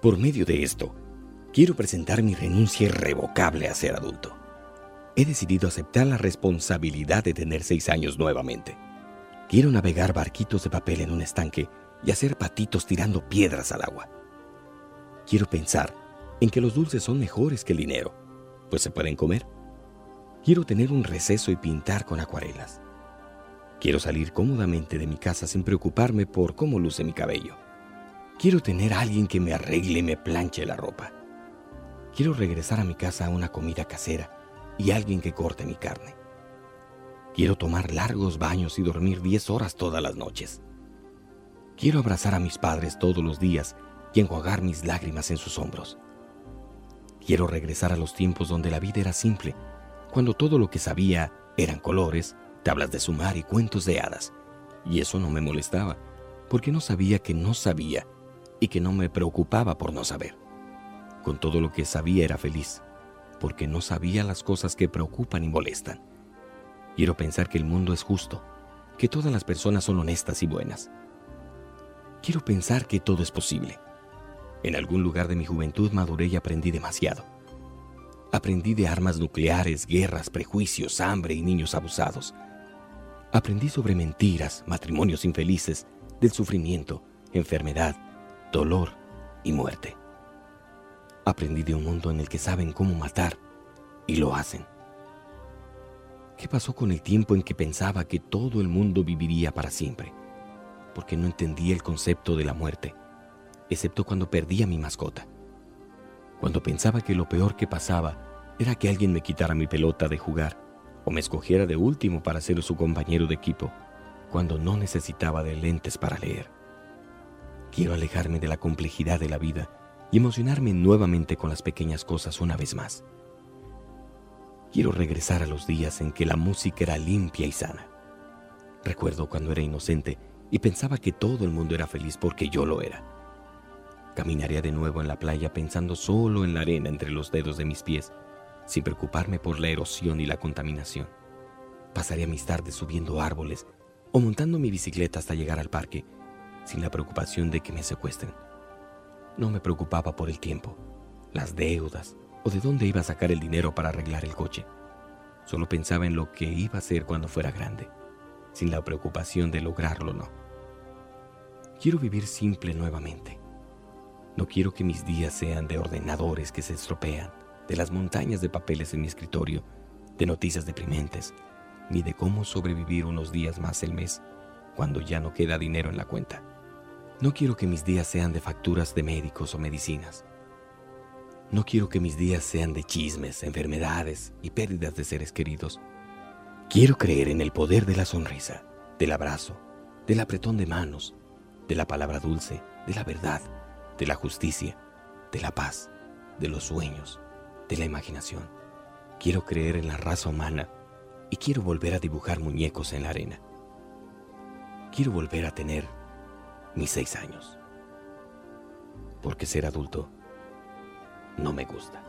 Por medio de esto, quiero presentar mi renuncia irrevocable a ser adulto. He decidido aceptar la responsabilidad de tener seis años nuevamente. Quiero navegar barquitos de papel en un estanque y hacer patitos tirando piedras al agua. Quiero pensar en que los dulces son mejores que el dinero, pues se pueden comer. Quiero tener un receso y pintar con acuarelas. Quiero salir cómodamente de mi casa sin preocuparme por cómo luce mi cabello. Quiero tener a alguien que me arregle y me planche la ropa. Quiero regresar a mi casa a una comida casera y alguien que corte mi carne. Quiero tomar largos baños y dormir 10 horas todas las noches. Quiero abrazar a mis padres todos los días y enjuagar mis lágrimas en sus hombros. Quiero regresar a los tiempos donde la vida era simple, cuando todo lo que sabía eran colores, tablas de sumar y cuentos de hadas. Y eso no me molestaba, porque no sabía que no sabía y que no me preocupaba por no saber. Con todo lo que sabía era feliz, porque no sabía las cosas que preocupan y molestan. Quiero pensar que el mundo es justo, que todas las personas son honestas y buenas. Quiero pensar que todo es posible. En algún lugar de mi juventud maduré y aprendí demasiado. Aprendí de armas nucleares, guerras, prejuicios, hambre y niños abusados. Aprendí sobre mentiras, matrimonios infelices, del sufrimiento, enfermedad, dolor y muerte. Aprendí de un mundo en el que saben cómo matar y lo hacen. ¿Qué pasó con el tiempo en que pensaba que todo el mundo viviría para siempre? Porque no entendía el concepto de la muerte, excepto cuando perdí a mi mascota. Cuando pensaba que lo peor que pasaba era que alguien me quitara mi pelota de jugar o me escogiera de último para ser su compañero de equipo, cuando no necesitaba de lentes para leer. Quiero alejarme de la complejidad de la vida y emocionarme nuevamente con las pequeñas cosas una vez más. Quiero regresar a los días en que la música era limpia y sana. Recuerdo cuando era inocente y pensaba que todo el mundo era feliz porque yo lo era. Caminaría de nuevo en la playa pensando solo en la arena entre los dedos de mis pies, sin preocuparme por la erosión y la contaminación. Pasaría mis tardes subiendo árboles o montando mi bicicleta hasta llegar al parque sin la preocupación de que me secuestren. No me preocupaba por el tiempo, las deudas o de dónde iba a sacar el dinero para arreglar el coche. Solo pensaba en lo que iba a hacer cuando fuera grande, sin la preocupación de lograrlo o no. Quiero vivir simple nuevamente. No quiero que mis días sean de ordenadores que se estropean, de las montañas de papeles en mi escritorio, de noticias deprimentes, ni de cómo sobrevivir unos días más el mes cuando ya no queda dinero en la cuenta. No quiero que mis días sean de facturas de médicos o medicinas. No quiero que mis días sean de chismes, enfermedades y pérdidas de seres queridos. Quiero creer en el poder de la sonrisa, del abrazo, del apretón de manos, de la palabra dulce, de la verdad, de la justicia, de la paz, de los sueños, de la imaginación. Quiero creer en la raza humana y quiero volver a dibujar muñecos en la arena. Quiero volver a tener mis seis años. Porque ser adulto no me gusta.